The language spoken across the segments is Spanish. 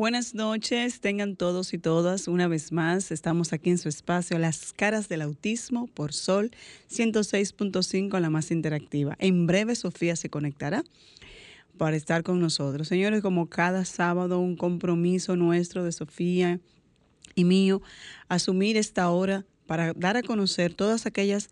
Buenas noches, tengan todos y todas una vez más. Estamos aquí en su espacio Las caras del autismo por Sol 106.5, la más interactiva. En breve Sofía se conectará para estar con nosotros. Señores, como cada sábado, un compromiso nuestro de Sofía y mío, asumir esta hora para dar a conocer todas aquellas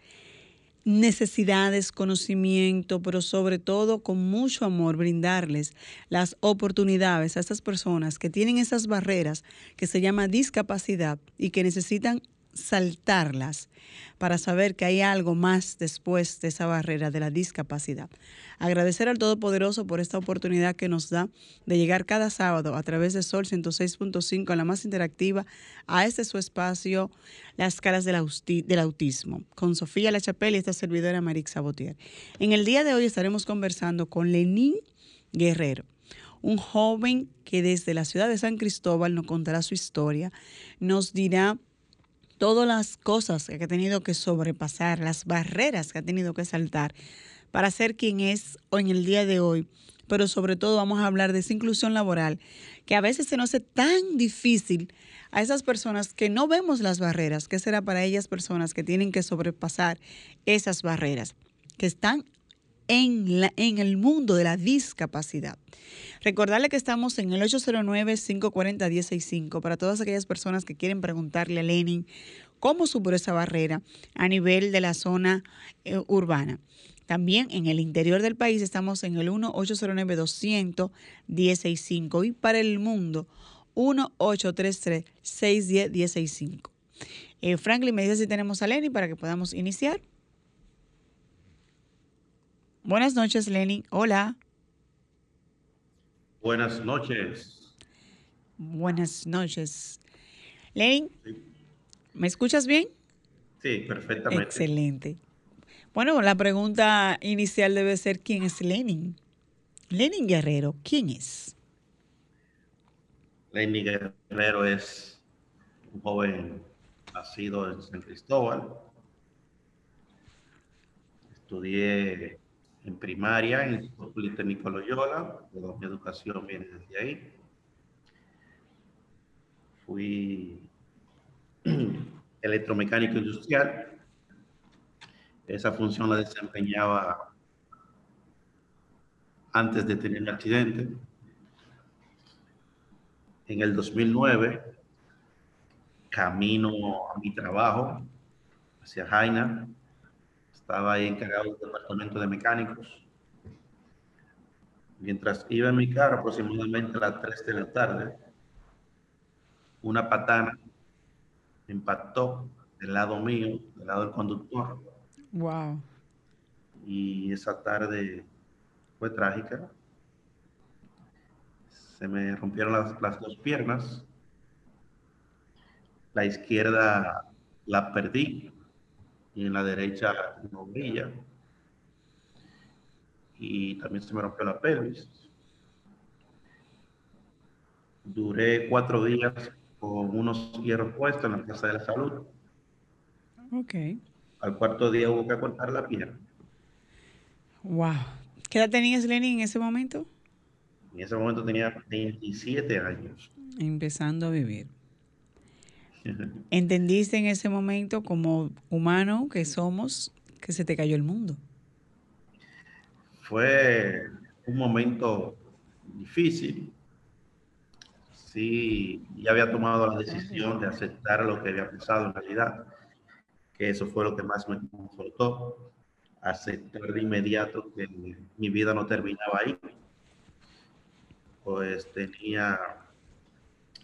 necesidades, conocimiento, pero sobre todo con mucho amor brindarles las oportunidades a estas personas que tienen esas barreras que se llama discapacidad y que necesitan saltarlas para saber que hay algo más después de esa barrera de la discapacidad. Agradecer al Todopoderoso por esta oportunidad que nos da de llegar cada sábado a través de Sol 106.5, la más interactiva, a este su espacio, Las caras del, autismo, con Sofía La y esta servidora Marix Sabotier. En el día de hoy estaremos conversando con Lenín Guerrero un joven que desde la ciudad de San Cristóbal nos contará su historia, nos dirá todas las cosas que ha tenido que sobrepasar, las barreras que ha tenido que saltar para ser quien es en el día de hoy. Pero sobre todo vamos a hablar de esa inclusión laboral, que a veces se nos hace tan difícil a esas personas que no vemos las barreras. ¿Qué será para ellas personas que tienen que sobrepasar esas barreras? Que están en, la, en el mundo de la discapacidad. Recordarle que estamos en el 809-540-165 para todas aquellas personas que quieren preguntarle a Lenin cómo superó esa barrera a nivel de la zona eh, urbana. También en el interior del país estamos en el 1-809-200-165 y para el mundo 1-833-610-165. Eh, Franklin, me dice si tenemos a Lenin para que podamos iniciar. Buenas noches, Lenny. Hola. Buenas noches. Buenas noches. Lenin, ¿me escuchas bien? Sí, perfectamente. Excelente. Bueno, la pregunta inicial debe ser, ¿quién es Lenin? Lenin Guerrero, ¿quién es? Lenin Guerrero es un joven nacido en San Cristóbal. Estudié en primaria en el Politécnico Loyola, toda mi educación viene desde ahí. Fui electromecánico industrial. Esa función la desempeñaba antes de tener el accidente. En el 2009, camino a mi trabajo hacia Jaina, estaba ahí encargado del departamento de mecánicos. Mientras iba en mi carro, aproximadamente a las 3 de la tarde, una patana impactó del lado mío, del lado del conductor. Wow. Y esa tarde fue trágica. Se me rompieron las, las dos piernas. La izquierda la perdí y en la derecha no brilla. Y también se me rompió la pelvis. Duré cuatro días con unos hierros puestos en la Plaza de la Salud. Ok. Al cuarto día hubo que cortar la pierna. Wow. ¿Qué edad tenías, Lenny, en ese momento? En ese momento tenía 27 años. Empezando a vivir. ¿Entendiste en ese momento como humano que somos que se te cayó el mundo? Fue un momento difícil. Sí, ya había tomado la decisión de aceptar lo que había pasado en realidad, que eso fue lo que más me confortó, aceptar de inmediato que mi vida no terminaba ahí. Pues tenía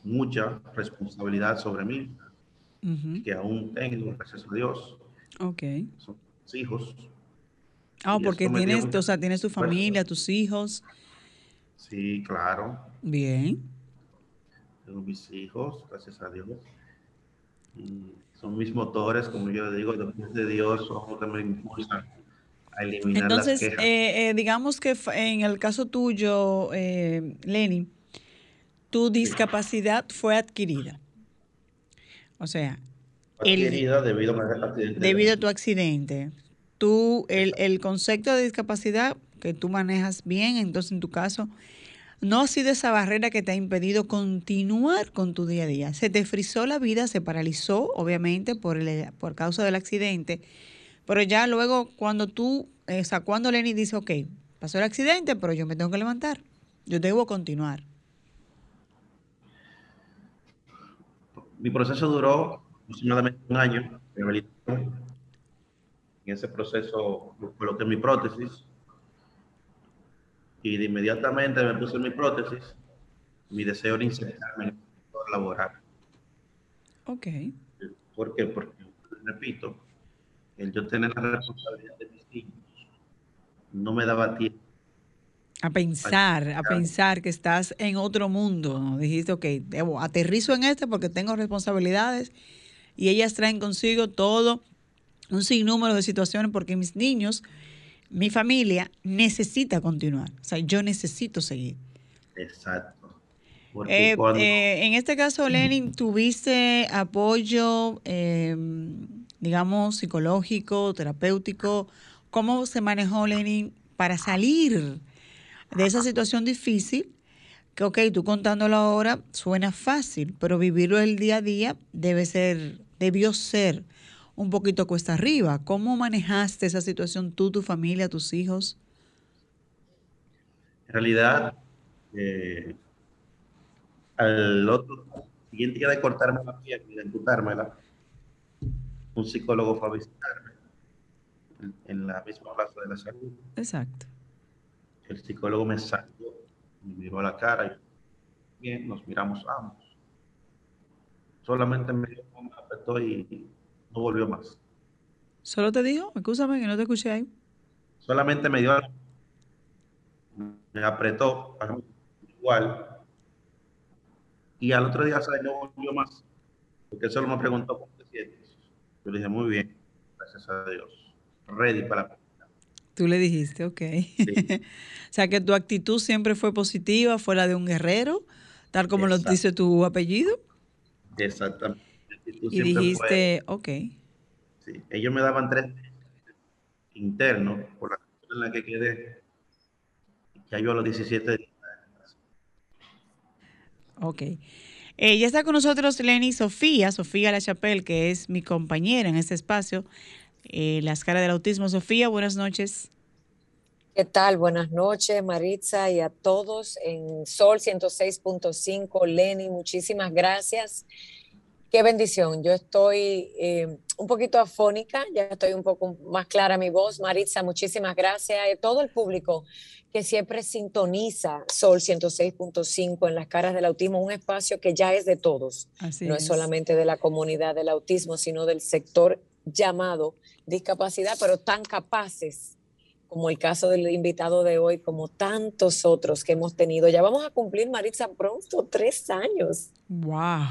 mucha responsabilidad sobre mí, que aún tengo, gracias a Dios. Ok. Son hijos. Ah, porque tienes, o sea, tienes tu familia, tus hijos. Sí, claro. Bien. Tengo mis hijos, gracias a Dios. Y son mis motores, como yo digo, después de Dios, son los que me impulsan a eliminar Entonces, las quejas. eh, eh, digamos que en el caso tuyo, eh, Lenny, tu discapacidad fue adquirida. O sea, el- debido a accidente. debido a tu accidente, tú, el, el concepto de discapacidad que tú manejas bien, entonces en tu caso, no ha sido esa barrera que te ha impedido continuar con tu día a día. Se te frizó la vida, se paralizó, obviamente, por, el, por causa del accidente, pero ya luego cuando tú, eh, o sea, cuando Lenny dice, ok, pasó el accidente, pero yo me tengo que levantar, yo debo continuar. Mi proceso duró aproximadamente un año de rehabilitación. En ese proceso coloqué mi prótesis y de inmediatamente me puse mi prótesis. Mi deseo era insertarme en el sector laboral. Ok. ¿Por qué? Porque, repito, el yo tener la responsabilidad de mis niños no me daba tiempo. A pensar, a pensar que estás en otro mundo. ¿no? Dijiste, ok, debo, aterrizo en este porque tengo responsabilidades y ellas traen consigo todo un sinnúmero de situaciones porque mis niños, mi familia necesita continuar. O sea, yo necesito seguir. Exacto. Eh, cuando- eh, en este caso, Lenin, ¿tuviste apoyo, eh, digamos, psicológico, terapéutico? ¿Cómo se manejó Lenin para salir de esa situación difícil? Que, ok, tú contándolo ahora suena fácil, pero vivirlo el día a día debe ser, debió ser un poquito cuesta arriba. ¿Cómo manejaste esa situación tú, tu familia, tus hijos? En realidad, eh, al otro siguiente día de cortarme la piel y de amputármela, un psicólogo fue a visitarme en la misma plaza de la salud. Exacto. El psicólogo me salió, me miró a la cara y bien, nos miramos ambos. Solamente me dio apretó y no volvió más. ¿Solo te digo? Escúchame que no te escuché ahí. Solamente me dio, me apretó igual. Y al otro día, ¿sabes? No volvió más. Porque solo me preguntó cómo te sientes. Yo le dije, muy bien, gracias a Dios. Ready para Tú le dijiste, ok. o sea que tu actitud siempre fue positiva, fue la de un guerrero, tal como lo dice tu apellido. Exactamente. Y siempre fue- dijiste, ok. Sí, ellos me daban tres internos por la en la que quedé. Ya yo a los 17 días. Ok. Eh, ya está con nosotros Lenny Sofía, Sofía La Chapelle, que es mi compañera en este espacio, eh, Las caras del autismo. Sofía, buenas noches. ¿Qué tal? Buenas noches, Maritza, y a todos en Sol 106.5. Lenny, muchísimas gracias. Qué bendición. Yo estoy eh, un poquito afónica, ya estoy un poco más clara mi voz. Maritza, muchísimas gracias. Y a todo el público que siempre sintoniza Sol 106.5 en las caras del autismo, un espacio que ya es de todos. Así no es solamente de la comunidad del autismo, sino del sector llamado discapacidad, pero tan capaces como el caso del invitado de hoy, como tantos otros que hemos tenido. Ya vamos a cumplir, Maritza, pronto tres años. Wow.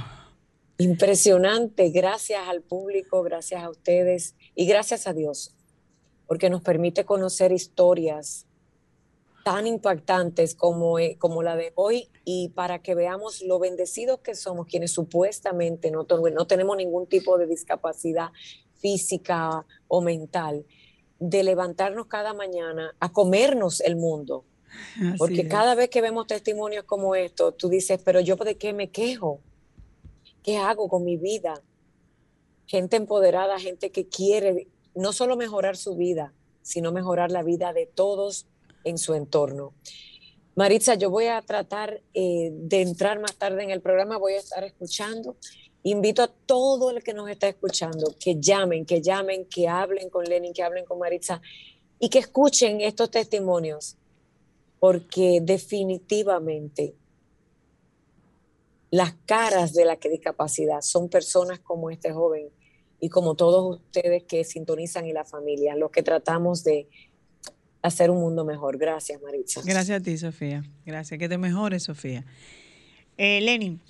Impresionante. Gracias al público, gracias a ustedes y gracias a Dios, porque nos permite conocer historias tan impactantes como, eh, como la de hoy y para que veamos lo bendecidos que somos quienes supuestamente no, no tenemos ningún tipo de discapacidad física o mental, de levantarnos cada mañana a comernos el mundo. Así Porque es. cada vez que vemos testimonios como estos, tú dices, pero yo de qué me quejo? ¿Qué hago con mi vida? Gente empoderada, gente que quiere no solo mejorar su vida, sino mejorar la vida de todos en su entorno. Maritza, yo voy a tratar eh, de entrar más tarde en el programa, voy a estar escuchando. Invito a todo el que nos está escuchando que llamen, que llamen, que hablen con Lenin, que hablen con Maritza y que escuchen estos testimonios, porque definitivamente las caras de la discapacidad son personas como este joven y como todos ustedes que sintonizan y la familia, los que tratamos de hacer un mundo mejor. Gracias, Maritza. Gracias a ti, Sofía. Gracias. Que te mejores, Sofía. Eh, Lenin,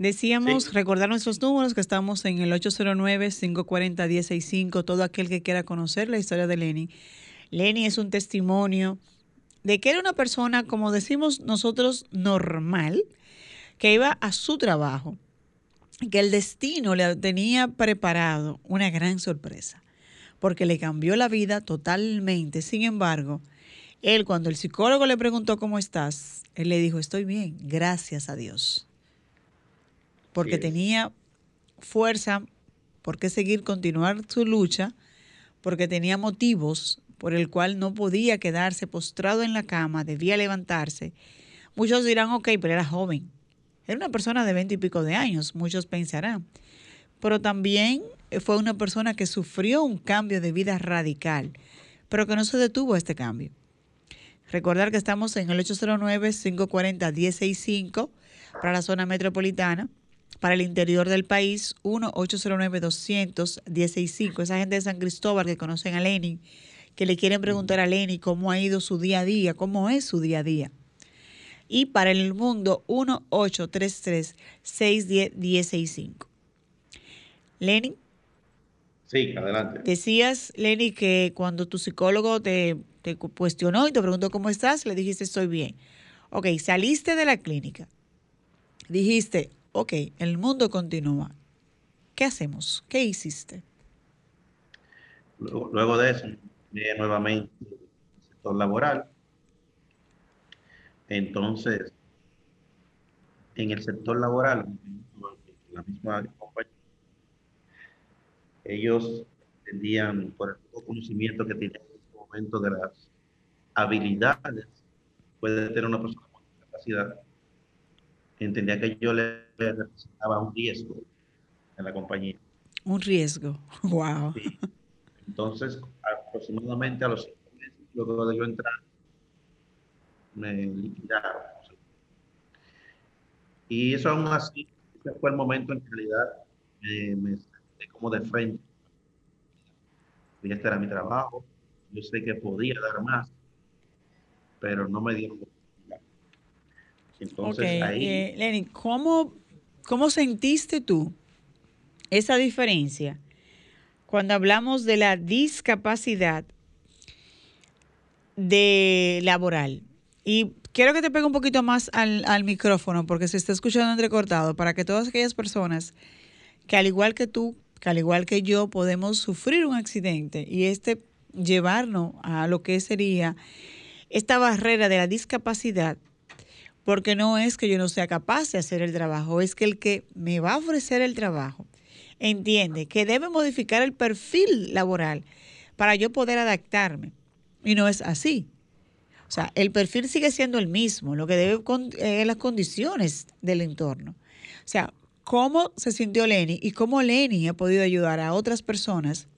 Decíamos, recordar nuestros números, que estamos en el 809-540-165, todo aquel que quiera conocer la historia de Lenny. Lenny es un testimonio de que era una persona, como decimos nosotros, normal, que iba a su trabajo, que el destino le tenía preparado una gran sorpresa, porque le cambió la vida totalmente. Sin embargo, él cuando el psicólogo le preguntó cómo estás, él le dijo, estoy bien, gracias a Dios. Porque tenía fuerza por qué seguir, continuar su lucha, porque tenía motivos por el cual no podía quedarse postrado en la cama, debía levantarse. Muchos dirán, ok, pero era joven. Era una persona de veinte y pico de años, muchos pensarán. Pero también fue una persona que sufrió un cambio de vida radical, pero que no se detuvo este cambio. Recordar que estamos en el 809-540-165 para la zona metropolitana. Para el interior del país, 1-809-200-165. Esa gente de San Cristóbal que conocen a Lenin, que le quieren preguntar a Lenin cómo ha ido su día a día, cómo es su día a día. Y para el mundo, 1-833-610-165. Lenin. Sí, adelante. Decías, Lenny, que cuando tu psicólogo te te cuestionó y te preguntó cómo estás, le dijiste estoy bien. Ok, saliste de la clínica. Dijiste, ok, el mundo continúa. ¿Qué hacemos? ¿Qué hiciste? Luego, de eso, nuevamente el sector laboral. Entonces, en el sector laboral, la misma compañía, ellos entendían por el poco conocimiento que tenían de las habilidades puede tener una persona con capacidad, entendía que yo le, representaba un riesgo en la compañía. Un riesgo, wow. Entonces, aproximadamente a los cinco meses, luego de yo entrar, me liquidaron. Y eso aún así, ese fue el momento en realidad me, me como de frente. Y este era mi trabajo, yo sé que podía dar más, pero no me dieron Entonces ahí... Eh, Lenny, ¿cómo, ¿cómo sentiste tú esa diferencia cuando hablamos de la discapacidad de laboral? Y quiero que te pegue un poquito más al, al, micrófono porque se está escuchando entrecortado para que todas aquellas personas que al igual que tú, que al igual que yo, podemos sufrir un accidente y este llevarnos a lo que sería esta barrera de la discapacidad, porque no es que yo no sea capaz de hacer el trabajo, es que el que me va a ofrecer el trabajo entiende que debe modificar el perfil laboral para yo poder adaptarme. Y no es así. O sea, el perfil sigue siendo el mismo, lo que debe es las condiciones del entorno. O sea, cómo se sintió Lenny y cómo Lenny ha podido ayudar a otras personas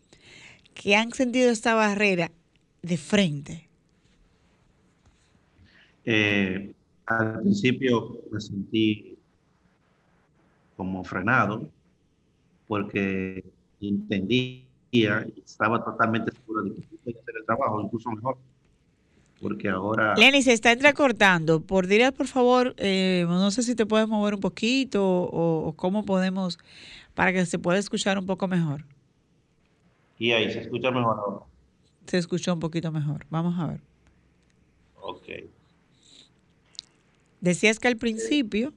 que han sentido esta barrera de frente? Eh, al principio me sentí como frenado porque entendía y estaba totalmente seguro de que podía hacer el trabajo, incluso mejor. Porque ahora... Lenny, se está entrecortando. Por dirías, por favor, eh, no sé si te puedes mover un poquito o, o cómo podemos, para que se pueda escuchar un poco mejor. Y ahí se escucha mejor ahora. Se escuchó un poquito mejor. Vamos a ver. Ok. Decías que al principio.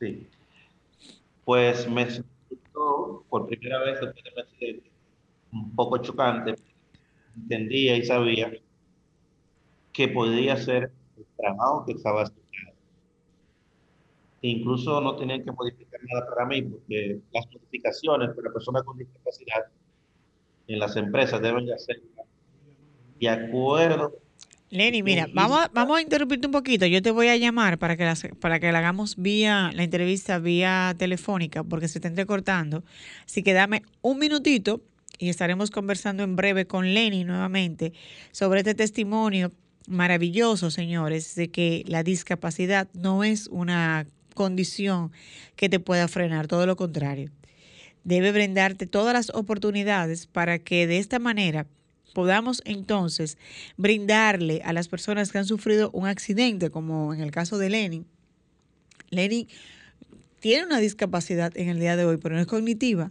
Sí. Pues me sentó por primera vez un poco chocante. Entendía y sabía que podía ser el trabajo que estaba estudiando. Incluso no tenía que modificar nada para mí, porque las modificaciones para personas con discapacidad en las empresas deben de hacer de acuerdo. Lenny, mira, vamos a, vamos a interrumpirte un poquito. Yo te voy a llamar para que, la, para que la hagamos vía, la entrevista vía telefónica, porque se está entrecortando. Así que dame un minutito y estaremos conversando en breve con Lenny nuevamente sobre este testimonio maravilloso, señores, de que la discapacidad no es una condición que te pueda frenar, todo lo contrario debe brindarte todas las oportunidades para que de esta manera podamos entonces brindarle a las personas que han sufrido un accidente, como en el caso de Lenny. Lenny tiene una discapacidad en el día de hoy, pero no es cognitiva,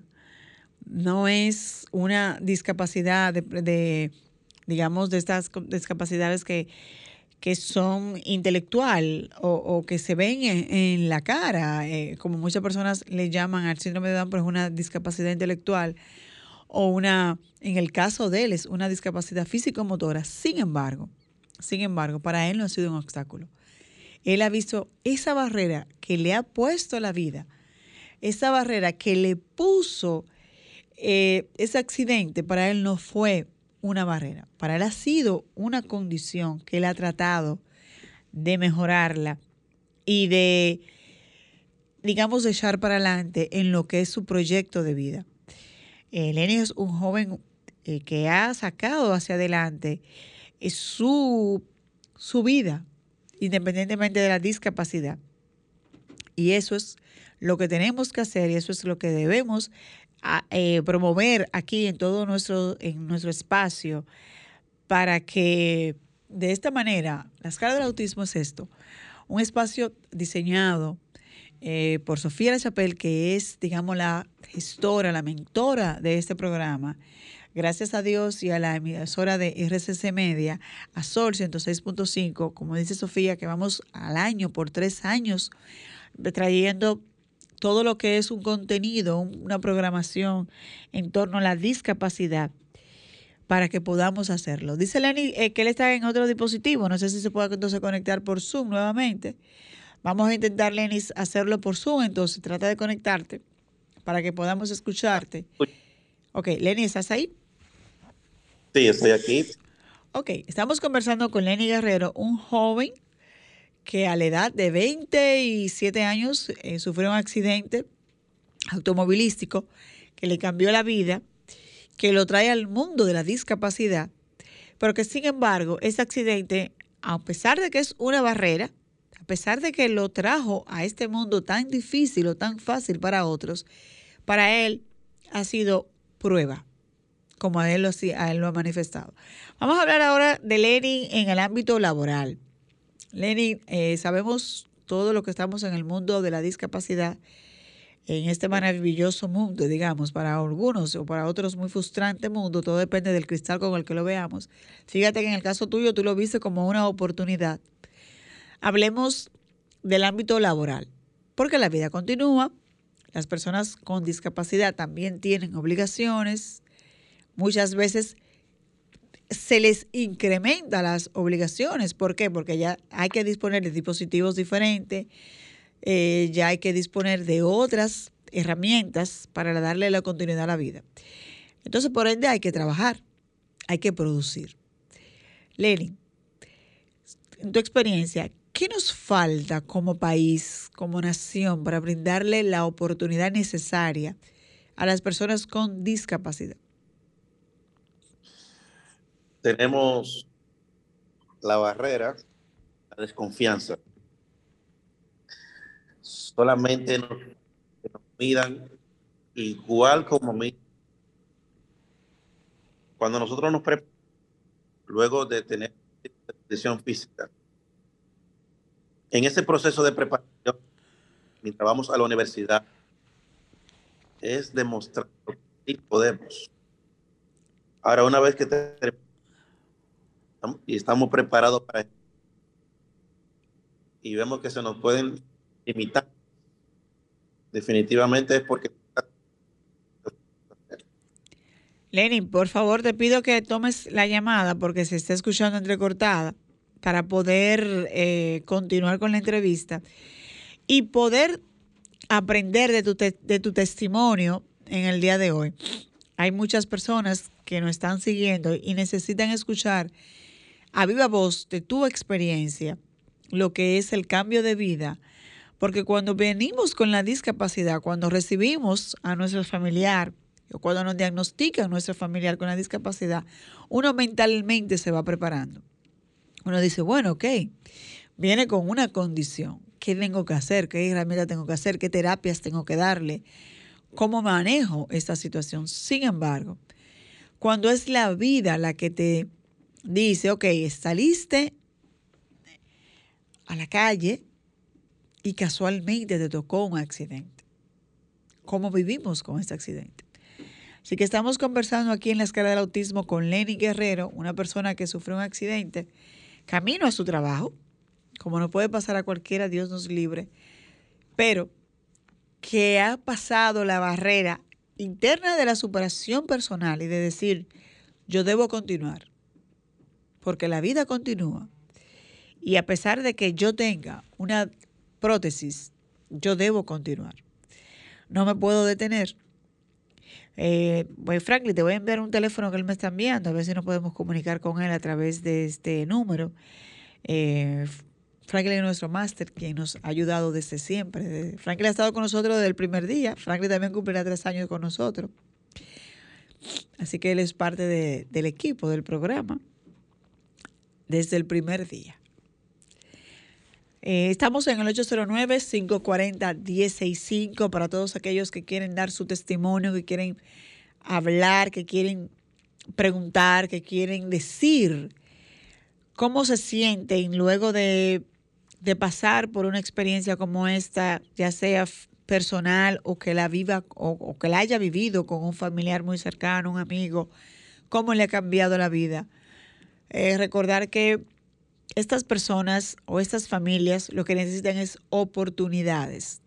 no es una discapacidad de, digamos, de estas discapacidades que, que son intelectual o, que se ven en, la cara, eh, como muchas personas le llaman al síndrome de Down, pero es una discapacidad intelectual o una, en el caso de él, es una discapacidad físico-motora. Sin embargo, sin embargo, para él no ha sido un obstáculo. Él ha visto esa barrera que le ha puesto la vida, esa barrera que le puso eh, ese accidente, para él no fue una barrera, para él ha sido una condición que él ha tratado de mejorarla y de, digamos, echar para adelante en lo que es su proyecto de vida. Eh, Lenny es un joven eh, que ha sacado hacia adelante eh, su, su vida, independientemente de la discapacidad. Y eso es lo que tenemos que hacer y eso es lo que debemos promover aquí en todo nuestro, en nuestro espacio para que de esta manera, la escala del autismo es esto, un espacio diseñado eh, por Sofía La Chapel, que es, digamos, la gestora, la mentora de este programa. Gracias a Dios y a la emisora de RCC Media, a Sol 106.5, como dice Sofía, que vamos al año por tres años trayendo todo lo que es un contenido, una programación en torno a la discapacidad para que podamos hacerlo. Dice Lenny eh, que él está en otro dispositivo, no sé si se puede entonces conectar por Zoom nuevamente. Vamos a intentar, Lenis, hacerlo por Zoom, entonces trata de conectarte para que podamos escucharte. Ok, Lenny, ¿estás ahí? Sí, estoy aquí. Ok, estamos conversando con Lenny Guerrero, un joven que a la edad de 27 años eh, sufrió un accidente automovilístico que le cambió la vida, que lo trae al mundo de la discapacidad, pero que sin embargo ese accidente, a pesar de que es una barrera, pesar de que lo trajo a este mundo tan difícil o tan fácil para otros, para él ha sido prueba, como a él lo, a él lo ha manifestado. Vamos a hablar ahora de Lenin en el ámbito laboral. Lenin, eh, sabemos todo lo que estamos en el mundo de la discapacidad, en este maravilloso mundo, digamos, para algunos o para otros muy frustrante mundo, todo depende del cristal con el que lo veamos. Fíjate que en el caso tuyo tú lo viste como una oportunidad Hablemos del ámbito laboral, porque la vida continúa, las personas con discapacidad también tienen obligaciones, muchas veces se les incrementa las obligaciones. ¿Por qué? Porque ya hay que disponer de dispositivos diferentes, eh, ya hay que disponer de otras herramientas para darle la continuidad a la vida. Entonces, por ende, hay que trabajar, hay que producir. Lenin, en tu experiencia, ¿Qué nos falta como país, como nación, para brindarle la oportunidad necesaria a las personas con discapacidad? Tenemos la barrera, la desconfianza. Solamente nos, nos miran igual como mí. Cuando nosotros nos preparamos, luego de tener condición física, en ese proceso de preparación, mientras vamos a la universidad, es demostrar que podemos. Ahora, una vez que y estamos preparados para y vemos que se nos pueden limitar, definitivamente es porque Lenin, por favor, te pido que tomes la llamada porque se está escuchando entrecortada para poder eh, continuar con la entrevista y poder aprender de tu, de tu testimonio en el día de hoy. Hay muchas personas que nos están siguiendo y necesitan escuchar a viva voz de tu experiencia lo que es el cambio de vida, porque cuando venimos con la discapacidad, cuando recibimos a nuestro familiar o cuando nos diagnostican a nuestro familiar con la discapacidad, uno mentalmente se va preparando uno dice, bueno, ok, viene con una condición. ¿Qué tengo que hacer? ¿Qué herramientas tengo que hacer? ¿Qué terapias tengo que darle? ¿Cómo manejo esta situación? Sin embargo, cuando es la vida la que te dice, ok, saliste a la calle y casualmente te tocó un accidente. ¿Cómo vivimos con este accidente? Así que estamos conversando aquí en la escala del autismo con Lenny Guerrero, una persona que sufrió un accidente, camino a su trabajo, como no puede pasar a cualquiera, Dios nos libre, pero que ha pasado la barrera interna de la superación personal y de decir, yo debo continuar, porque la vida continúa. Y a pesar de que yo tenga una prótesis, yo debo continuar. No me puedo detener. Eh, pues Franklin, te voy a enviar un teléfono que él me está enviando, a ver si nos podemos comunicar con él a través de este número. Eh, Franklin es nuestro máster, quien nos ha ayudado desde siempre. Franklin ha estado con nosotros desde el primer día. Franklin también cumplirá tres años con nosotros. Así que él es parte del equipo del programa desde el primer día. Eh, estamos en el 809-540-165 para todos aquellos que quieren dar su testimonio, que quieren hablar, que quieren preguntar, que quieren decir cómo se sienten luego de, pasar por una experiencia como esta, ya sea personal o que la viva o, que la haya vivido con un familiar muy cercano, un amigo, cómo le ha cambiado la vida. Eh, recordar que estas personas o estas familias lo que necesitan es oportunidades.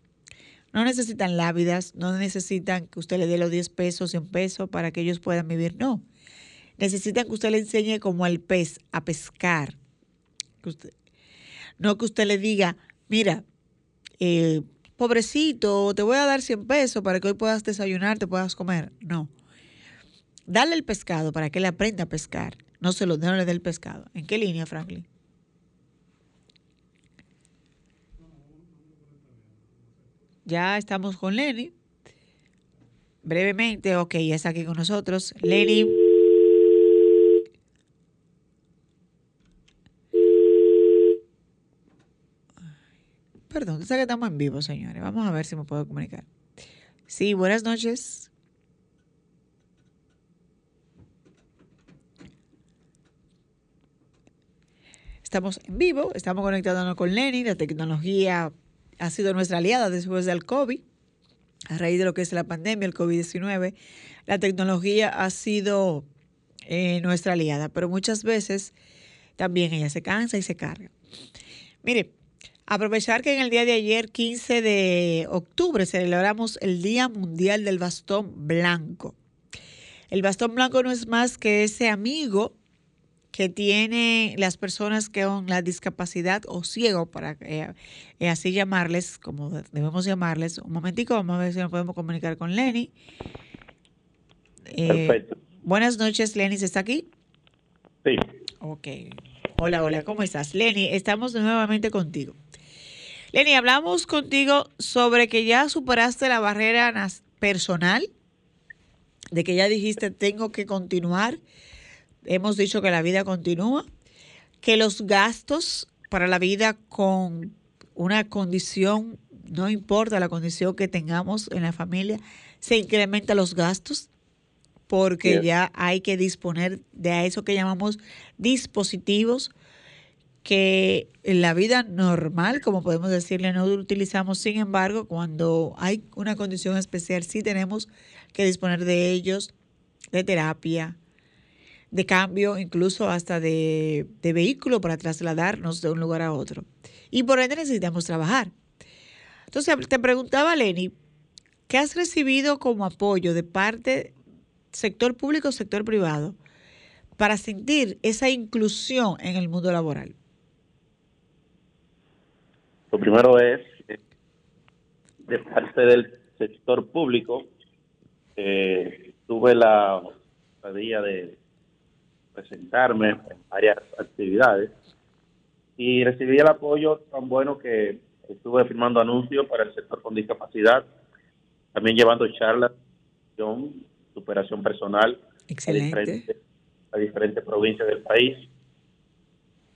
No necesitan lávidas, no necesitan que usted le dé los 10 pesos y un peso para que ellos puedan vivir, no. Necesitan que usted le enseñe como al pez a pescar. no que usted le diga, mira, eh, pobrecito, te voy a dar 100 pesos para que hoy puedas desayunar, te puedas comer. No. Dale el pescado para que él aprenda a pescar. No se lo no le dé el pescado. ¿En qué línea, Franklin? Ya estamos con Lenny. Brevemente, ok, ya está aquí con nosotros. Lenny. Perdón, tú sabes que estamos en vivo, señores. Vamos a ver si me puedo comunicar. Sí, buenas noches. Estamos en vivo, estamos conectándonos con Lenny, la tecnología ha sido nuestra aliada después del COVID, a raíz de lo que es la pandemia, el COVID-19. La tecnología ha sido eh, nuestra aliada, pero muchas veces también ella se cansa y se carga. Mire, aprovechar que en el día de ayer, 15 de octubre, celebramos el Día Mundial del Bastón Blanco. El bastón blanco no es más que ese amigo que tiene las personas que con la discapacidad o ciego, para eh, eh, así llamarles, como debemos llamarles. Un momentico, vamos a ver si nos podemos comunicar con Lenny. Eh, Perfecto. Buenas noches, Lenny, ¿está aquí? Sí. Ok. Hola, hola, ¿cómo estás? Lenny, estamos nuevamente contigo. Lenny, hablamos contigo sobre que ya superaste la barrera personal, de que ya dijiste, tengo que continuar hemos dicho que la vida continúa, que los gastos para la vida con una condición, no importa la condición que tengamos en la familia, se incrementan los gastos porque ya hay que disponer de eso que llamamos dispositivos que en la vida normal, como podemos decirle, no utilizamos. Sin embargo, cuando hay una condición especial, sí tenemos que disponer de ellos, de terapia, de cambio, incluso hasta de, vehículo para trasladarnos de un lugar a otro. Y por ende necesitamos trabajar. Entonces, te preguntaba, Lenny, ¿qué has recibido como apoyo de parte sector público, sector privado, para sentir esa inclusión en el mundo laboral? Lo primero es, eh, de parte del sector público, eh, tuve la día de presentarme en varias actividades. Y recibí el apoyo tan bueno que estuve firmando anuncios para el sector con discapacidad, también llevando charlas, superación personal A, diferentes, a diferentes provincias del país.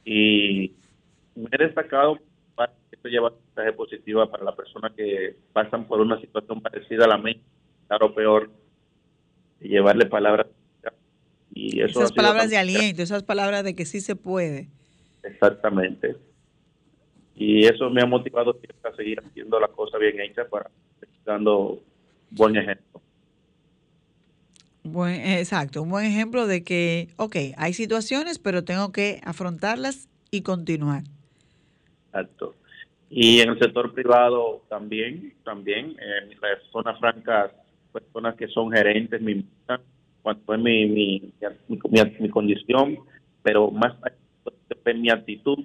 Y me he destacado que esto lleva un mensaje positivo para las personas que pasan por una situación parecida a la mía, claro peor, y llevarle palabras esas palabras de aliento, esas palabras de que sí se puede. Exactamente. y eso me ha motivado siempre a seguir haciendo las cosas bien hechas para dando buen ejemplo. Buen, exacto, un buen ejemplo de que, ok, hay situaciones, pero tengo que afrontarlas y continuar. Exacto. Y en el sector privado también, también, en las zonas francas, personas que son gerentes me invitan cuando es mi, mi, mi, condición, pero más en mi actitud.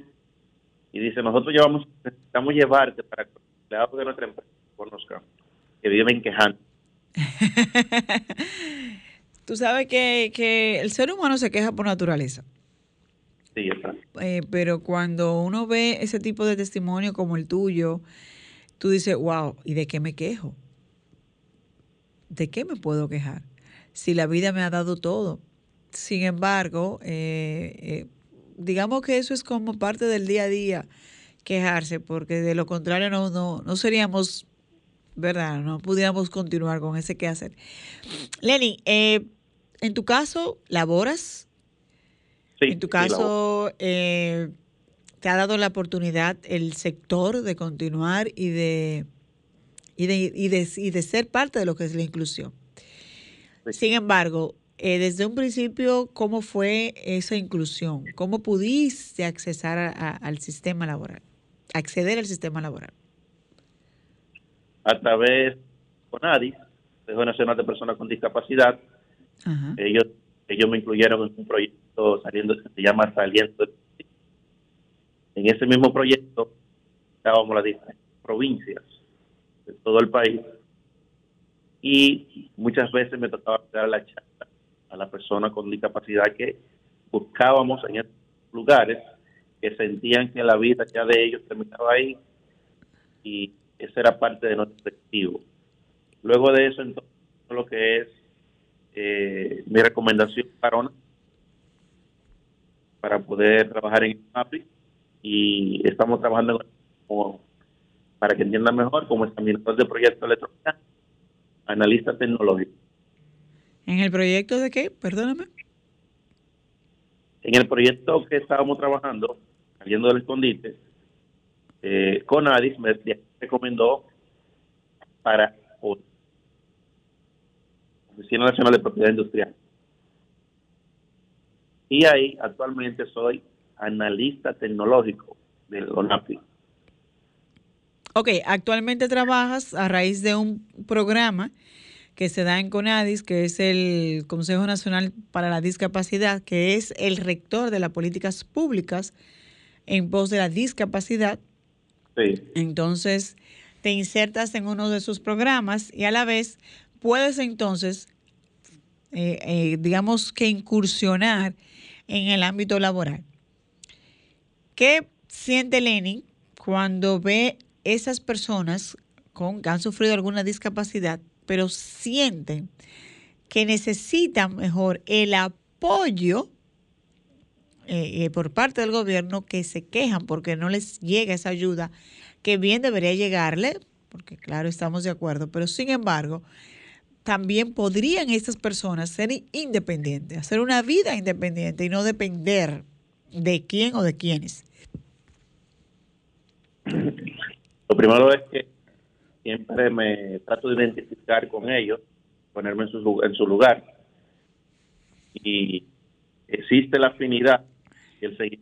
Y dice, nosotros llevamos, necesitamos llevarte para que los empleados de nuestra empresa conozcan, que viven quejando. Tú sabes que, que el ser humano se queja por naturaleza. Sí, exacto. Eh, pero cuando uno ve ese tipo de testimonio como el tuyo, tú dices, wow, ¿y de qué me quejo? ¿De qué me puedo quejar? Si la vida me ha dado todo. Sin embargo, eh, eh, digamos que eso es como parte del día a día, quejarse, porque de lo contrario no, no, no seríamos ¿verdad? No pudiéramos continuar con ese quehacer. Lenny, eh, en tu caso, ¿laboras? Sí, en tu caso, eh, ¿te ha dado la oportunidad el sector de continuar y de, y de, y de, y de ser parte de lo que es la inclusión? Sí. Sin embargo, eh, desde un principio, ¿cómo fue esa inclusión? ¿Cómo pudiste accesar a- a- al sistema laboral? Acceder al sistema laboral. a través de CONADIS, Consejo Nacional de Personas con Discapacidad, Ajá. ellos, ellos me incluyeron en un proyecto saliendo que se llama Saliendo. En ese mismo proyecto estábamos las diferentes provincias de todo el país y muchas veces me tocaba dar la charla a la persona con discapacidad que buscábamos en esos lugares que sentían que la vida ya de ellos terminaba ahí y esa era parte de nuestro objetivo. Luego de eso, entonces, lo que es eh, mi recomendación para ONA, para poder trabajar en MAPI y estamos trabajando como, para que entiendan mejor como examinador de proyectos electrónicos, analista tecnológico. ¿En el proyecto de qué? Perdóname. En el proyecto que estábamos trabajando, saliendo del escondite, eh, Conadis me recomendó para Oficina Nacional de Propiedad Industrial. Y ahí actualmente soy analista tecnológico del ONAPI. Ok, actualmente trabajas a raíz de un programa que se da en CONADIS, que es el Consejo Nacional para la Discapacidad, que es el rector de las políticas públicas en pos de la discapacidad. Sí, Entonces, te insertas en uno de sus programas y a la vez puedes entonces, eh, eh, digamos que incursionar en el ámbito laboral. ¿Qué siente Lenin cuando ve esas personas con, que han sufrido alguna discapacidad, pero sienten que necesitan mejor el apoyo eh, eh, por parte del gobierno que se quejan porque no les llega esa ayuda que bien debería llegarle, porque claro, estamos de acuerdo, pero sin embargo, también podrían estas personas ser independientes, hacer una vida independiente y no depender de quién o de quiénes. Lo primero es que siempre me trato de identificar con ellos, ponerme en su, en su lugar. Y existe la afinidad y el seguir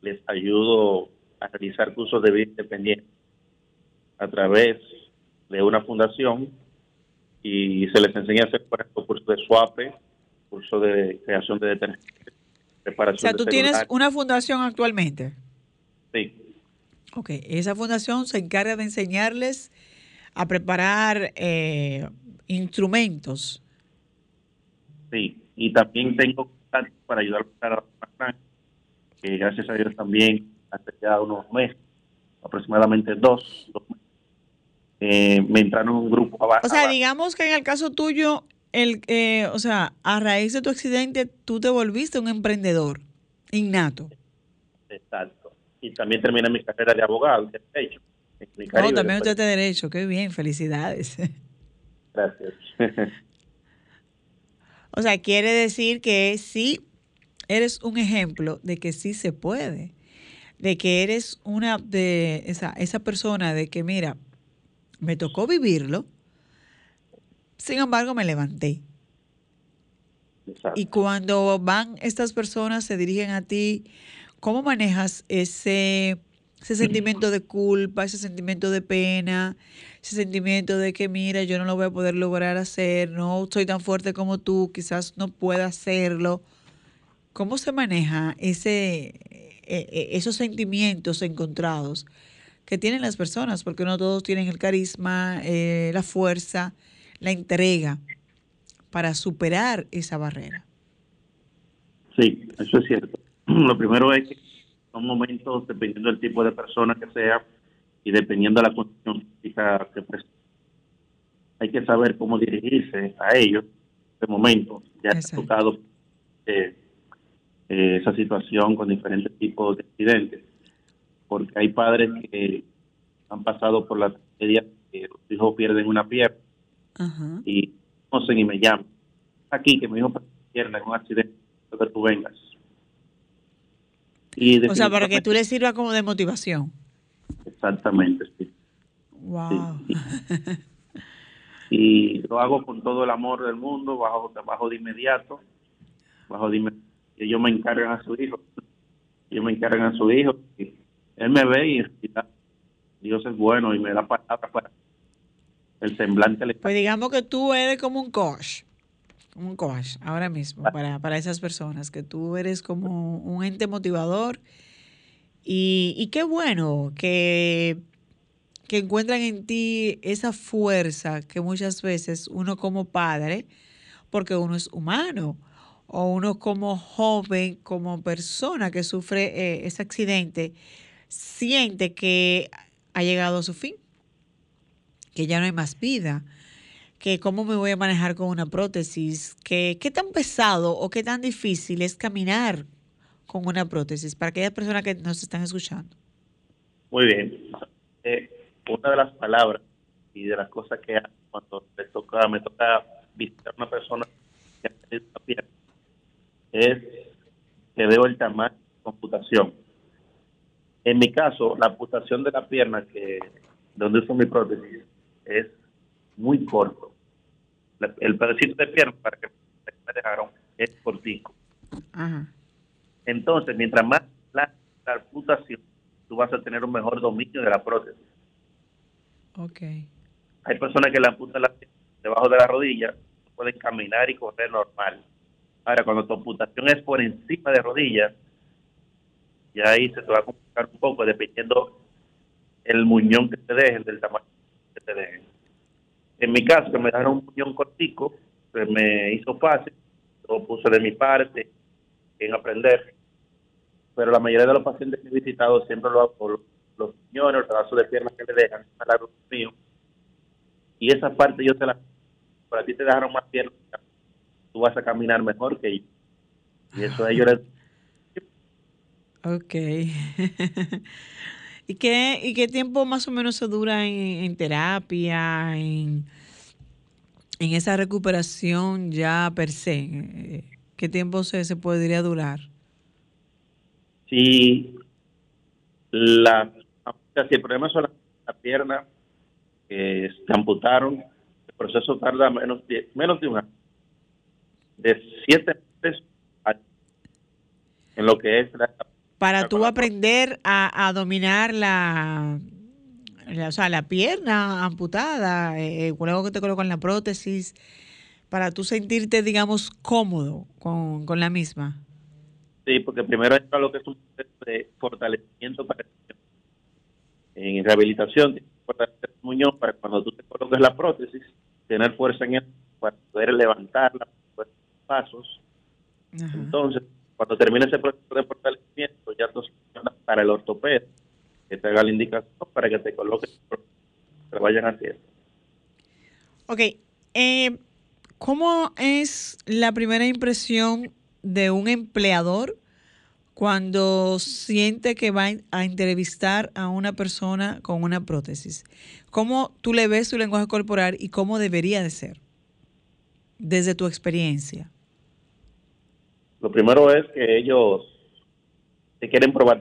les ayudo a realizar cursos de vida independiente a través de una fundación y se les enseña a hacer, por ejemplo, cursos de SWAPE, curso de creación de detergentes, preparación O sea, de tú tienes una fundación actualmente. Sí, Ok, esa fundación se encarga de enseñarles a preparar eh, instrumentos. Sí, y también tengo para ayudar a la que gracias a Dios también hace ya unos meses, aproximadamente dos, dos meses, eh, me entraron un grupo abajo. O sea, digamos que en el caso tuyo, el, eh, o sea, a raíz de tu accidente, tú te volviste un emprendedor innato. Exacto. Y también terminé mi carrera de abogado, de derecho. No, Caribe, también usted de derecho, qué bien, felicidades. Gracias. O sea, quiere decir que sí eres un ejemplo de que sí se puede. de que eres una de esa, esa persona de que, mira, me tocó vivirlo, sin embargo me levanté. Exacto. Y cuando van estas personas, se dirigen a ti, ¿cómo manejas ese, ese sentimiento de culpa, ese sentimiento de pena, ese sentimiento de que, mira, yo no lo voy a poder lograr hacer, no soy tan fuerte como tú, quizás no pueda hacerlo? ¿Cómo se maneja ese, eh, eh, esos sentimientos encontrados que tienen las personas? Porque no todos tienen el carisma, eh, la fuerza, la entrega para superar esa barrera. Sí, eso es cierto. Lo primero es que son momentos, dependiendo del tipo de persona que sea y dependiendo de la condición física que presente, hay que saber cómo dirigirse a ellos. De momento, ya Exacto. tocado eh, eh, esa situación con diferentes tipos de accidentes, porque hay padres que han pasado por la tragedia que los hijos pierden una pierna y conocen y me llaman. Aquí que mi hijo en un accidente, que tú vengas. Y O sea, para que tú le sirva como de motivación. Exactamente, sí. Wow. Sí, Y lo hago con todo el amor del mundo, bajo, bajo de inmediato, bajo de inmediato. Ellos me encargan a su hijo. Ellos me encargan a su hijo. Y él me ve y en realidad Dios es bueno y me da palabras para el semblante. Pues digamos que tú eres como un coach, un coach ahora mismo para, para esas personas, que tú eres como un ente motivador. Y, y qué bueno que, que encuentran en ti esa fuerza que muchas veces uno como padre, porque uno es humano, o uno como joven, como persona que sufre eh, ese accidente, siente que ha llegado a su fin que ya no hay más vida, que cómo me voy a manejar con una prótesis, que qué tan pesado o qué tan difícil es caminar con una prótesis para aquellas personas que nos están escuchando. Muy bien. Eh, una de las palabras y de las cosas que hago cuando me toca, me toca visitar a una persona que ha perdido una pierna es que veo el tamaño de computación. En mi caso, la amputación de la pierna que donde uso mi prótesis es muy corto. El pedacito de pierna para que me dejaron es cortico. Ajá. Entonces, mientras más la, amputación, tú vas a tener un mejor dominio de la prótesis. Ok. Hay personas que la amputan la- debajo de la rodilla, pueden caminar y correr normal. Ahora, cuando tu amputación es por encima de rodillas, ya ahí se te va a complicar un poco, dependiendo el muñón que te dejen, del tamaño que te dejen. En mi caso, me dejaron un muñón cortico, pues me hizo fácil, lo puse de mi parte en aprender, pero la mayoría de los pacientes que he visitado siempre lo hago los muñones, los pedazos de piernas que le dejan, largos que mío, y esa parte yo te la para ti te dejaron más piernas tú vas a caminar mejor que yo. Y eso a ellos les Ok. ¿Y qué, ¿Y qué tiempo más o menos se dura en, en terapia, en, en esa recuperación ya per se? ¿Qué tiempo se, se podría durar? si la si el problema son la, la pierna que se amputaron el proceso tarda menos de, menos de un año de siete meses a- en lo que es la Para tú aprender a, a dominar la, la- o sea, la pierna amputada, eh, luego que te colocan la prótesis, para tú sentirte, digamos, cómodo con, con la misma. Sí, porque primero entra lo que es un proceso de fortalecimiento para. En rehabilitación, fortalecer el muñón para cuando tú te coloques la prótesis, tener fuerza en él para poder levantarla, poder dar pasos. Ajá. Entonces, cuando termine ese proceso de fortalecimiento, ya tú para el ortopeda que te haga la indicación para que te coloques, que lo vayan haciendo. Ok, eh, ¿cómo es la primera impresión de un empleador cuando siente que va a entrevistar a una persona con una prótesis? ¿Cómo tú le ves su lenguaje corporal y cómo debería de ser desde tu experiencia? Lo primero es que ellos te quieren probar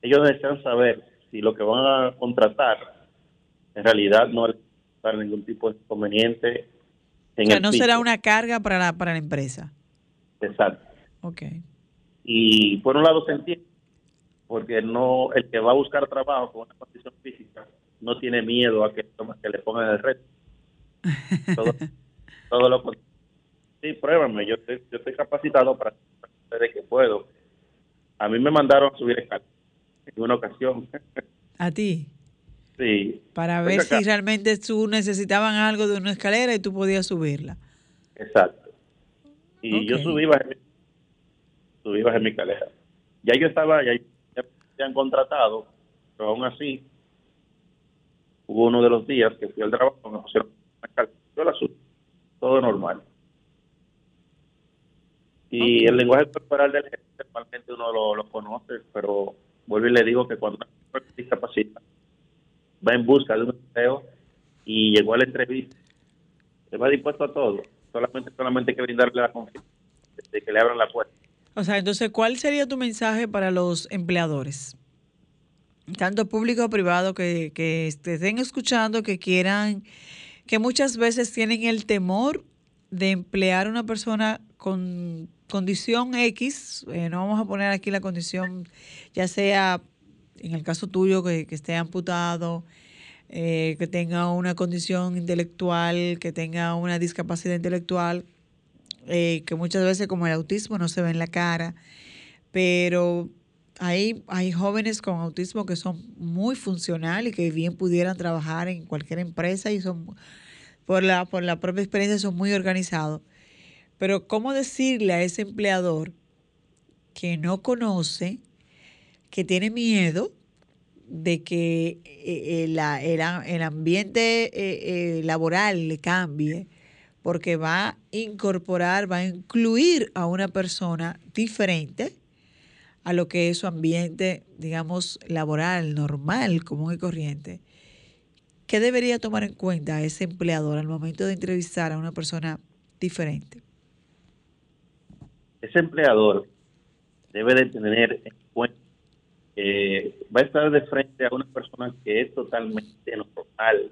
ellos desean saber si lo que van a contratar en realidad no es para ningún tipo de inconveniente. En o sea, no será una carga para la, para la empresa. Exacto. Ok. Y por un lado se entiende, porque no el que va a buscar trabajo con una condición física no tiene miedo a que, que le pongan el reto. Todo, todo lo contrario. Sí, pruébame, yo estoy, yo estoy capacitado para de que puedo. A mí me mandaron a subir escalera en una ocasión. ¿A ti? Sí. Para ver si realmente tú necesitaban algo de una escalera y tú podías subirla. Exacto. Y yo subí bajé, subí bajé mi escalera. Ya yo estaba, ya, ya me han contratado, pero aún así hubo uno de los días que fui al trabajo, me pusieron una escalera, yo la subí, todo normal. Y el lenguaje corporal del jefe, normalmente uno lo, conoce, pero vuelvo y le digo que cuando una discapacidad va en busca de un empleo y llegó a la entrevista, se va dispuesto a todo. Solamente, solamente hay que brindarle la confianza de que le abran la puerta. O sea, entonces, ¿cuál sería tu mensaje para los empleadores? Tanto público o privado que, que estén escuchando, que quieran, que muchas veces tienen el temor de emplear a una persona con condición X, eh, no vamos a poner aquí la condición, ya sea en el caso tuyo que, esté amputado, eh, que tenga una condición intelectual, que tenga una discapacidad intelectual, eh, que muchas veces como el autismo no se ve en la cara, pero hay, hay jóvenes con autismo que son muy funcionales y que bien pudieran trabajar en cualquier empresa y son, por la, por la propia experiencia, son muy organizados. Pero ¿cómo decirle a ese empleador que no conoce, que tiene miedo de que eh, eh, el, ambiente eh, laboral le cambie? Porque va a incorporar, va a incluir a una persona diferente a lo que es su ambiente, digamos, laboral, normal, común y corriente. ¿Qué debería tomar en cuenta ese empleador al momento de entrevistar a una persona diferente? Ese empleador debe de tener en cuenta que va a estar de frente a una persona que es totalmente normal,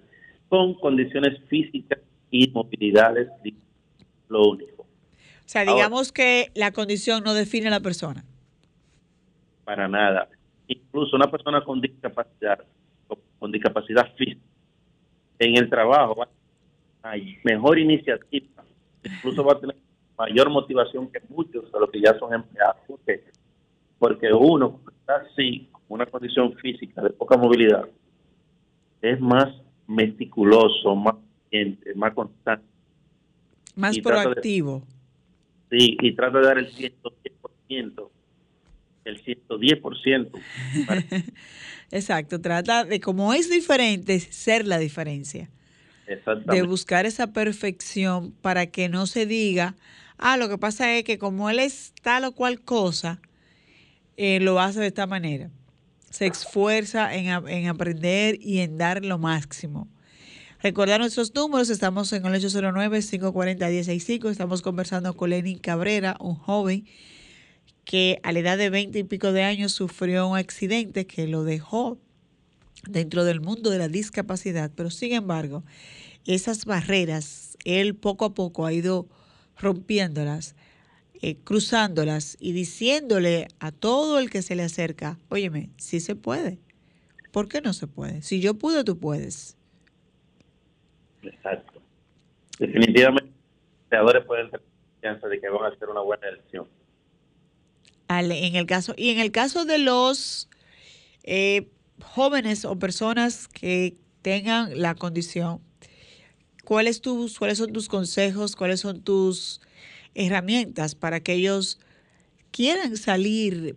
con condiciones físicas y movilidades, lo único. O sea, digamos que la condición no define a la persona. Para nada. Incluso una persona con discapacidad, con discapacidad física, en el trabajo hay mejor iniciativa, incluso va a tener mayor motivación que muchos de los que ya son empleados. Porque uno está así, con una condición física de poca movilidad, es más meticuloso, más paciente, más constante. Más proactivo. sí, y trata de dar el 110%, el 110%. Exacto, trata de, como es diferente, ser la diferencia. De buscar esa perfección para que no se diga, Ah, lo que pasa es que como él es tal o cual cosa, eh, lo hace de esta manera. Se esfuerza en, en, aprender y en dar lo máximo. Recordar nuestros números, estamos en el 809-540-165, estamos conversando con Lenin Cabrera, un joven que a la edad de 20 y pico de años sufrió un accidente que lo dejó dentro del mundo de la discapacidad, pero sin embargo, esas barreras, él poco a poco ha ido rompiéndolas, eh, cruzándolas y diciéndole a todo el que se le acerca, óyeme, sí se puede. ¿Por qué no se puede? Si yo pude, tú puedes. Exacto. Definitivamente, los creadores pueden tener confianza de que van a hacer una buena elección. en el caso, y en el caso de los eh, jóvenes o personas que tengan la condición ¿cuáles, tus, ¿cuáles son tus consejos, cuáles son tus herramientas para que ellos quieran salir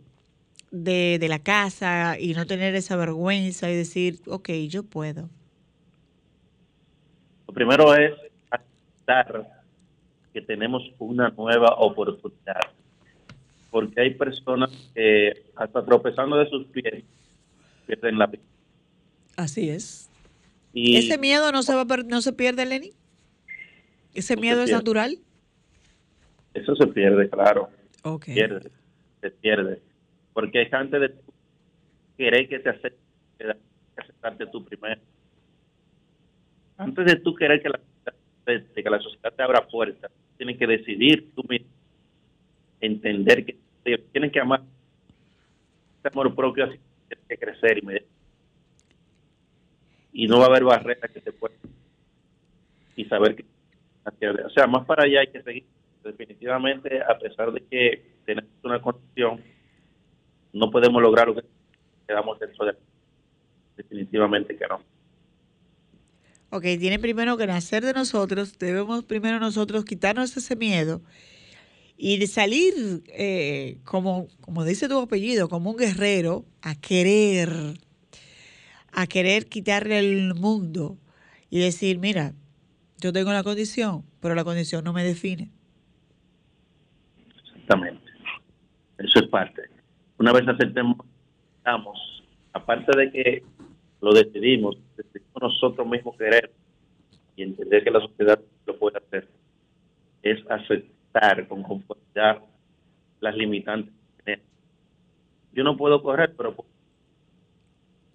de, la casa y no tener esa vergüenza y decir, ok, yo puedo? Lo primero es aceptar que tenemos una nueva oportunidad, porque hay personas que hasta tropezando de sus pies pierden la vida. Así es. ¿Ese miedo no se, va no se pierde, Lenny? ¿Ese miedo es natural? Eso se pierde, claro. Ok. Pierde, se pierde. Porque antes de querer que te acepte, que aceptarte tú primero. Antes de tú querer que la, que la sociedad te abra puertas, tienes que decidir tú mismo, entender que tienes que amar este amor propio así tienes que crecer y, y no va a haber barreras que te puedan y saber que o sea más para allá hay que seguir. Definitivamente a pesar de que tenemos una condición no podemos lograr lo que quedamos dentro de definitivamente que no. Ok, tiene primero que nacer de nosotros, debemos primero nosotros quitarnos ese miedo y de salir, eh, como, como dice tu apellido, como un guerrero, a querer, a querer quitarle el mundo y decir, mira, yo tengo la condición, pero la condición no me define. Exactamente. Eso es parte. Una vez aceptemos, aparte de que lo decidimos, decidimos nosotros mismos querer y entender que la sociedad lo puede hacer, es aceptar con conformidad las limitantes. Yo no puedo correr, pero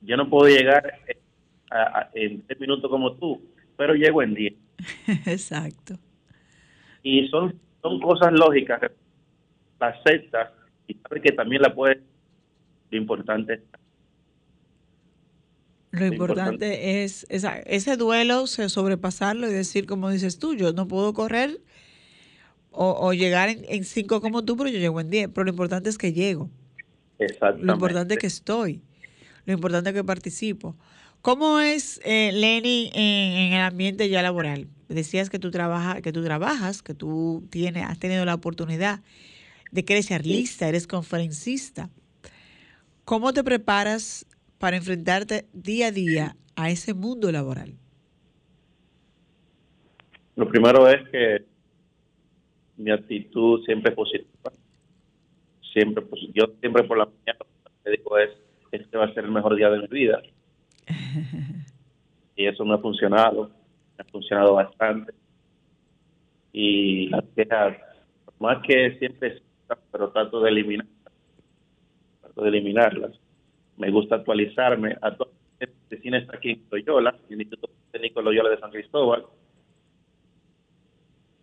yo no puedo llegar en tres minutos como tú, pero llego en diez. Exacto. Y son, son cosas lógicas, la aceptas y sabes que también la puedes, lo importante es lo importante es ese duelo, sobrepasarlo y decir, como dices tú, yo no puedo correr o, llegar en, cinco como tú, pero yo llego en diez. Pero lo importante es que llego. Exactamente. Lo importante es que estoy. Lo importante es que participo. ¿Cómo es, eh, Lenny, en, el ambiente ya laboral? Decías que tú, trabajas, que tú trabajas, que tú tienes, has tenido la oportunidad de que eres charlista, eres conferencista. ¿Cómo te preparas para enfrentarte día a día a ese mundo laboral? Lo primero es que mi actitud siempre es positiva. Siempre Yo siempre por la mañana me digo es, este va a ser el mejor día de mi vida. y eso me ha funcionado, me ha funcionado bastante. Y las quejas, más que siempre, pero trato de eliminar, trato de eliminarlas me gusta actualizarme. A todos está aquí en Loyola, el Instituto Técnico Loyola de San Cristóbal.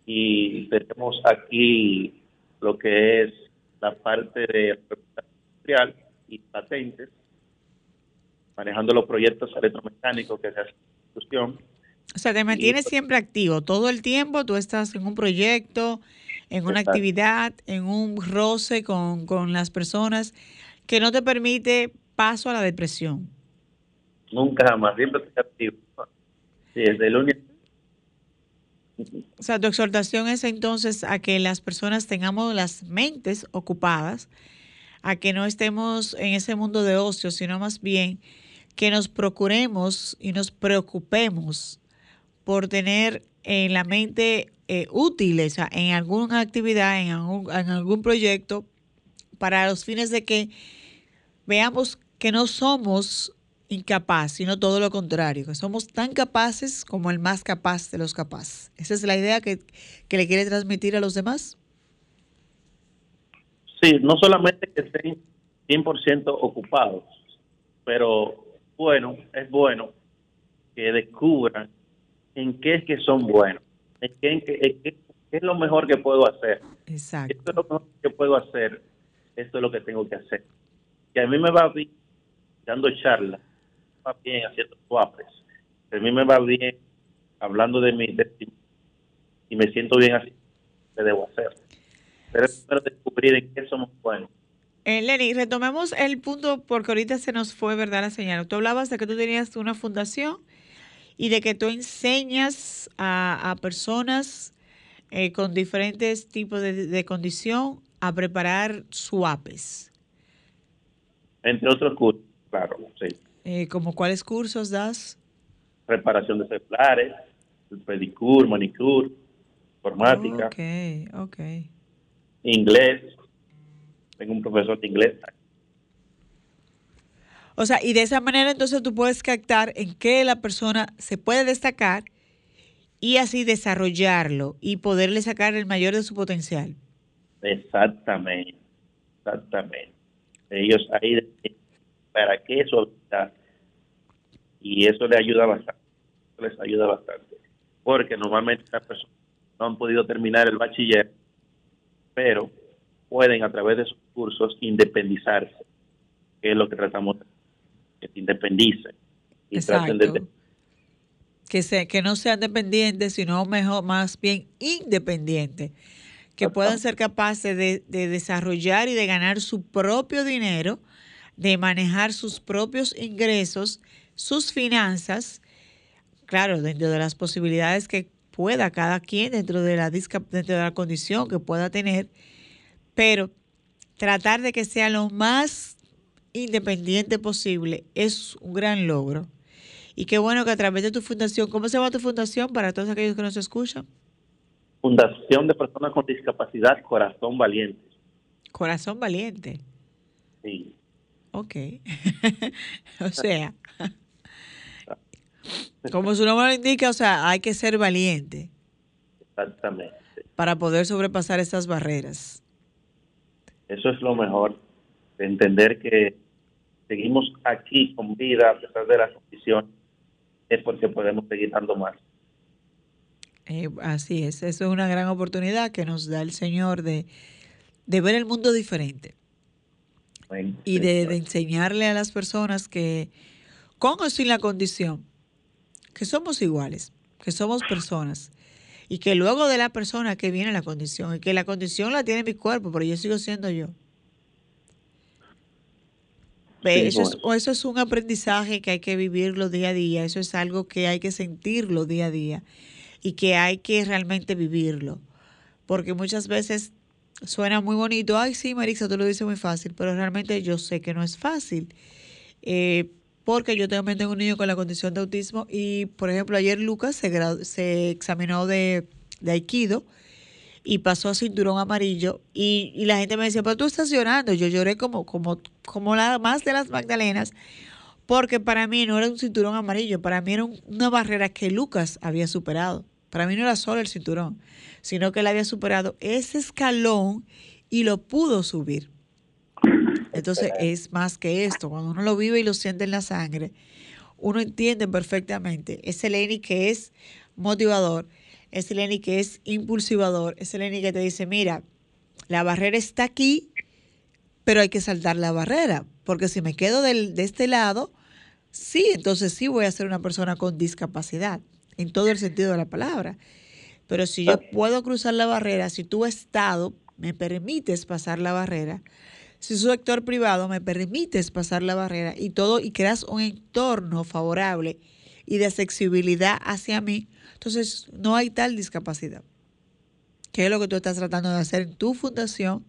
Y tenemos aquí lo que es la parte de industrial y patentes, manejando los proyectos electromecánicos que se hacen en discusión. O sea, te mantienes siempre activo. Todo el tiempo tú estás en un proyecto, en una actividad, en un roce con, con las personas que no te permite paso a la depresión? Nunca jamás, siempre estoy activo. Sí, desde el lunes. O sea, tu exhortación es entonces a que las personas tengamos las mentes ocupadas, a que no estemos en ese mundo de ocio, sino más bien que nos procuremos y nos preocupemos por tener en la mente eh, útiles en alguna actividad, en en algún proyecto, para los fines de que veamos que no somos incapaces, sino todo lo contrario, que somos tan capaces como el más capaz de los capaces. ¿Esa es la idea que, le quiere transmitir a los demás? Sí, no solamente que estén 100% ocupados, pero bueno, es bueno que descubran en qué es que son buenos, en qué, es lo mejor que puedo hacer. Exacto. Esto es lo mejor que puedo hacer, esto es lo que tengo que hacer. Que a mí me va bien dando charlas, va bien haciendo swapes. A mí me va bien hablando de mi destino y me siento bien así, que debo hacer. Pero es para descubrir en qué somos buenos. Eh, Lenny, retomemos el punto porque ahorita se nos fue, ¿verdad? La señal. Tú hablabas de que tú tenías una fundación y de que tú enseñas a, personas eh, con diferentes tipos de, de condición a preparar SWAPs. Entre otros cursos. Claro, sí. Eh, ¿Como cuáles cursos das? Reparación de celulares, pedicure, manicure, informática. Ok, ok. Inglés. Tengo un profesor de inglés. O sea, y de esa manera entonces tú puedes captar en qué la persona se puede destacar y así desarrollarlo y poderle sacar el mayor de su potencial. Exactamente, exactamente. Ellos ahí para que eso y eso le ayuda bastante, les ayuda bastante, porque normalmente las personas no han podido terminar el bachiller, pero pueden a través de sus cursos independizarse, que es lo que tratamos de que se independicen y traten de que, se, que no sean dependientes, sino mejor, más bien independientes, que puedan ser capaces de, de, desarrollar y de ganar su propio dinero, de manejar sus propios ingresos, sus finanzas, claro, dentro de las posibilidades que pueda cada quien, dentro de la, dentro de la condición que pueda tener, pero tratar de que sea lo más independiente posible es un gran logro. Y qué bueno que a través de tu fundación, ¿cómo se llama tu fundación para todos aquellos que nos escuchan? Fundación de Personas con Discapacidad Corazón Valiente. Corazón Valiente. Sí. Ok. o sea, como su nombre lo indica, o sea, hay que ser valiente. Exactamente. Para poder sobrepasar esas barreras. Eso es lo mejor, de entender que seguimos aquí con vida a pesar de las condiciones es porque podemos seguir dando más. Eh, así es, eso es una gran oportunidad que nos da el Señor de, ver el mundo diferente y de, enseñarle a las personas que con o sin la condición, que somos iguales, que somos personas y que luego de la persona que viene la condición y que la condición la tiene mi cuerpo, pero yo sigo siendo yo eso, es, eso es un aprendizaje que hay que vivirlo día a día, eso es algo que hay que sentirlo día a día y que hay que realmente vivirlo. Porque muchas veces suena muy bonito, ay sí, Marisa, tú lo dices muy fácil, pero realmente yo sé que no es fácil. Eh, porque yo también tengo un niño con la condición de autismo y, por ejemplo, ayer Lucas se, se examinó de, de Aikido y pasó a cinturón amarillo y, la gente me decía, pero tú estás llorando. Yo lloré como, como, como la más de las Magdalenas, porque para mí no era un cinturón amarillo, para mí era una barrera que Lucas había superado. Para mí no era solo el cinturón, sino que él había superado ese escalón y lo pudo subir. Entonces es más que esto, cuando uno lo vive y lo siente en la sangre, uno entiende perfectamente ese Lenny que es motivador es Lenny que es impulsivador, es Lenny que te dice, mira, la barrera está aquí, pero hay que saltar la barrera, porque si me quedo del, de este lado, sí, entonces sí voy a ser una persona con discapacidad, en todo el sentido de la palabra. Pero si yo puedo cruzar la barrera, si tu Estado me permites pasar la barrera, si su sector privado me permites pasar la barrera y todo y creas un entorno favorable y de accesibilidad hacia mí, entonces, no hay tal discapacidad. ¿Qué es lo que tú estás tratando de hacer en tu fundación?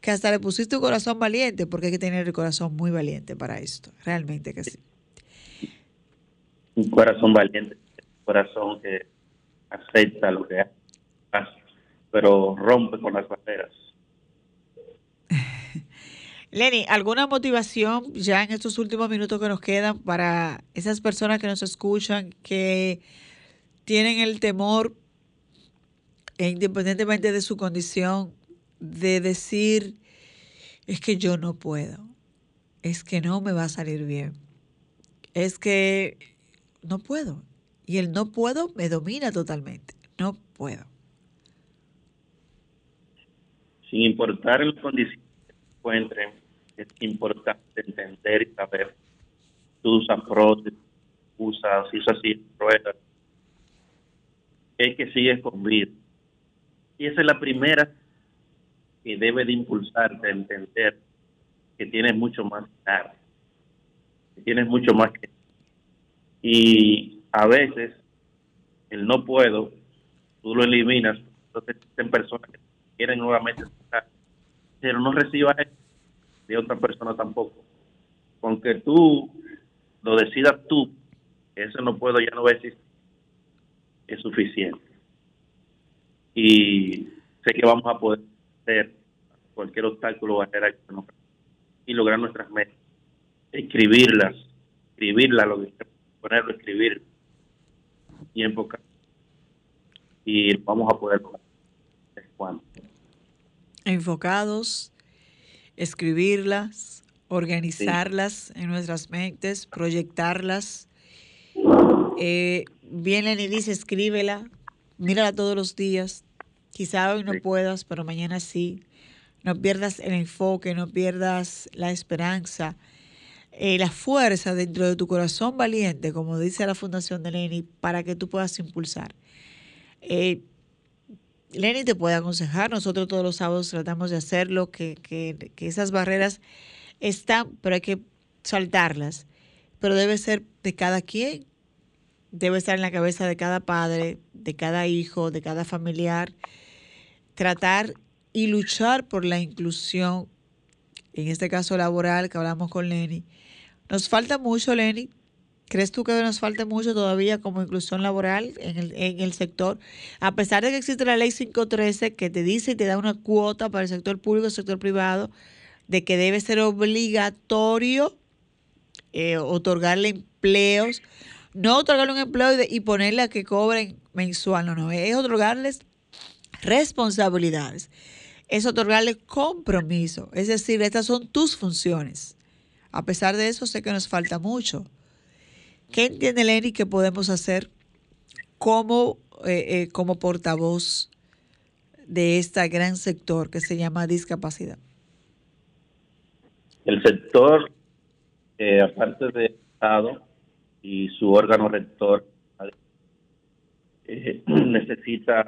Que hasta le pusiste un corazón valiente, porque hay que tener el corazón muy valiente para esto. Realmente que sí. Un corazón valiente, un corazón que acepta lo que hace, pero rompe con las barreras. Lenny, ¿alguna motivación ya en estos últimos minutos que nos quedan para esas personas que nos escuchan que tienen el temor, e independientemente de su condición, de decir, es que yo no puedo, es que no me va a salir bien, es que no puedo. Y el no puedo me domina totalmente, no puedo. Sin importar que se encuentren, es importante entender y saber aproches, usas, si así, ruedas, es que sigues con vida. Y esa es la primera que debe de impulsarte a entender que tienes mucho más dar, que tienes mucho más que... Y a veces el no puedo, tú lo eliminas, entonces existen personas que quieren nuevamente pero no recibas otra persona tampoco. Aunque tú lo decidas tú, eso no puedo, ya no va es suficiente. Y sé que vamos a poder hacer cualquier obstáculo barrera y lograr nuestras metas. Escribirlas, escribirlas, lo que ponerlo, escribir y enfocar. Y vamos a poder Enfocados, escribirlas, organizarlas en nuestras mentes, proyectarlas. Eh, viene y dice, escríbela, mírala todos los días. Quizá hoy no puedas, pero mañana sí. No pierdas el enfoque, no pierdas la esperanza, eh, la fuerza dentro de tu corazón valiente, como dice la Fundación de Leni, para que tú puedas impulsar. Eh, Lenny te puede aconsejar, nosotros todos los sábados tratamos de hacerlo, que, que, que esas barreras están, pero hay que saltarlas. Pero debe ser de cada quien, debe estar en la cabeza de cada padre, de cada hijo, de cada familiar. Tratar y luchar por la inclusión, en este caso laboral que hablamos con Lenny. Nos falta mucho, Lenny, ¿Crees tú que nos falta mucho todavía como inclusión laboral en el, sector? A pesar de que existe la ley 513 que te dice y te da una cuota para el sector público y el sector privado, de que debe ser obligatorio eh, otorgarle empleos, no otorgarle un empleo y, ponerle a que cobren mensual, no, no, es otorgarles responsabilidades, es otorgarle compromiso, es decir, estas son tus funciones. A pesar de eso, sé que nos falta mucho. ¿Qué entiende Lenny que podemos hacer como, eh, eh, como portavoz de este gran sector que se llama discapacidad? El sector, eh, aparte del Estado y su órgano rector, necesita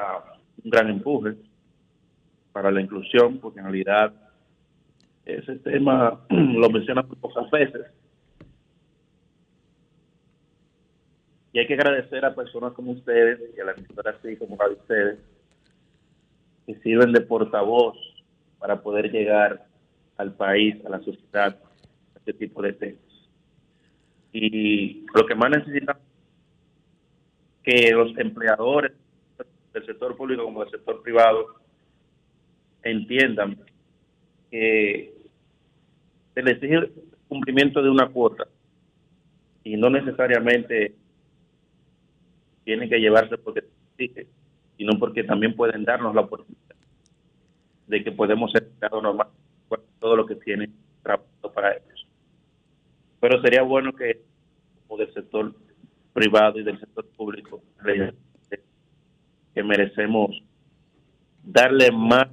un gran empuje para la inclusión, porque en realidad ese tema lo menciona pocas veces Y hay que agradecer a personas como ustedes y a la emisora así como a ustedes que sirven de portavoz para poder llegar al país, a la sociedad, a este tipo de temas. Y lo que más necesitamos que los empleadores del sector público como del sector privado entiendan que se les exige cumplimiento de una cuota y no necesariamente tienen que llevarse porque exige, sino porque también pueden darnos la oportunidad de que podemos ser normal todo lo que tienen trabajando para ellos. Pero sería bueno que, como del sector privado y del sector público, que merecemos darle más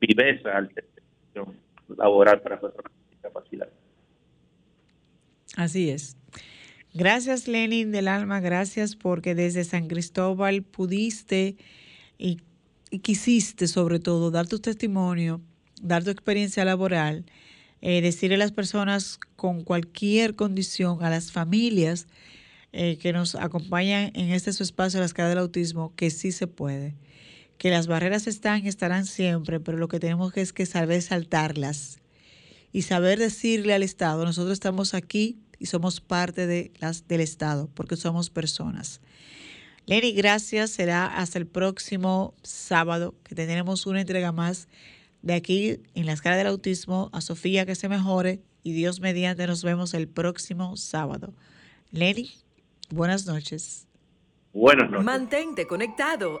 viveza al laboral para personas con discapacidad. Así es. Gracias, Lenin del alma, gracias porque desde San Cristóbal pudiste y, quisiste sobre todo dar tu testimonio, dar tu experiencia laboral, eh, decirle a las personas con cualquier condición, a las familias eh, que nos acompañan en este su espacio, la escala del autismo, que sí se puede, que las barreras están y estarán siempre, pero lo que tenemos es que saber saltarlas y saber decirle al Estado, nosotros estamos aquí y somos parte de las, del Estado porque somos personas. Lenny, gracias. Será hasta el próximo sábado que tendremos una entrega más de aquí en la escala del autismo. A Sofía que se mejore y Dios mediante nos vemos el próximo sábado. Lenny, buenas noches. Buenas noches. Mantente conectado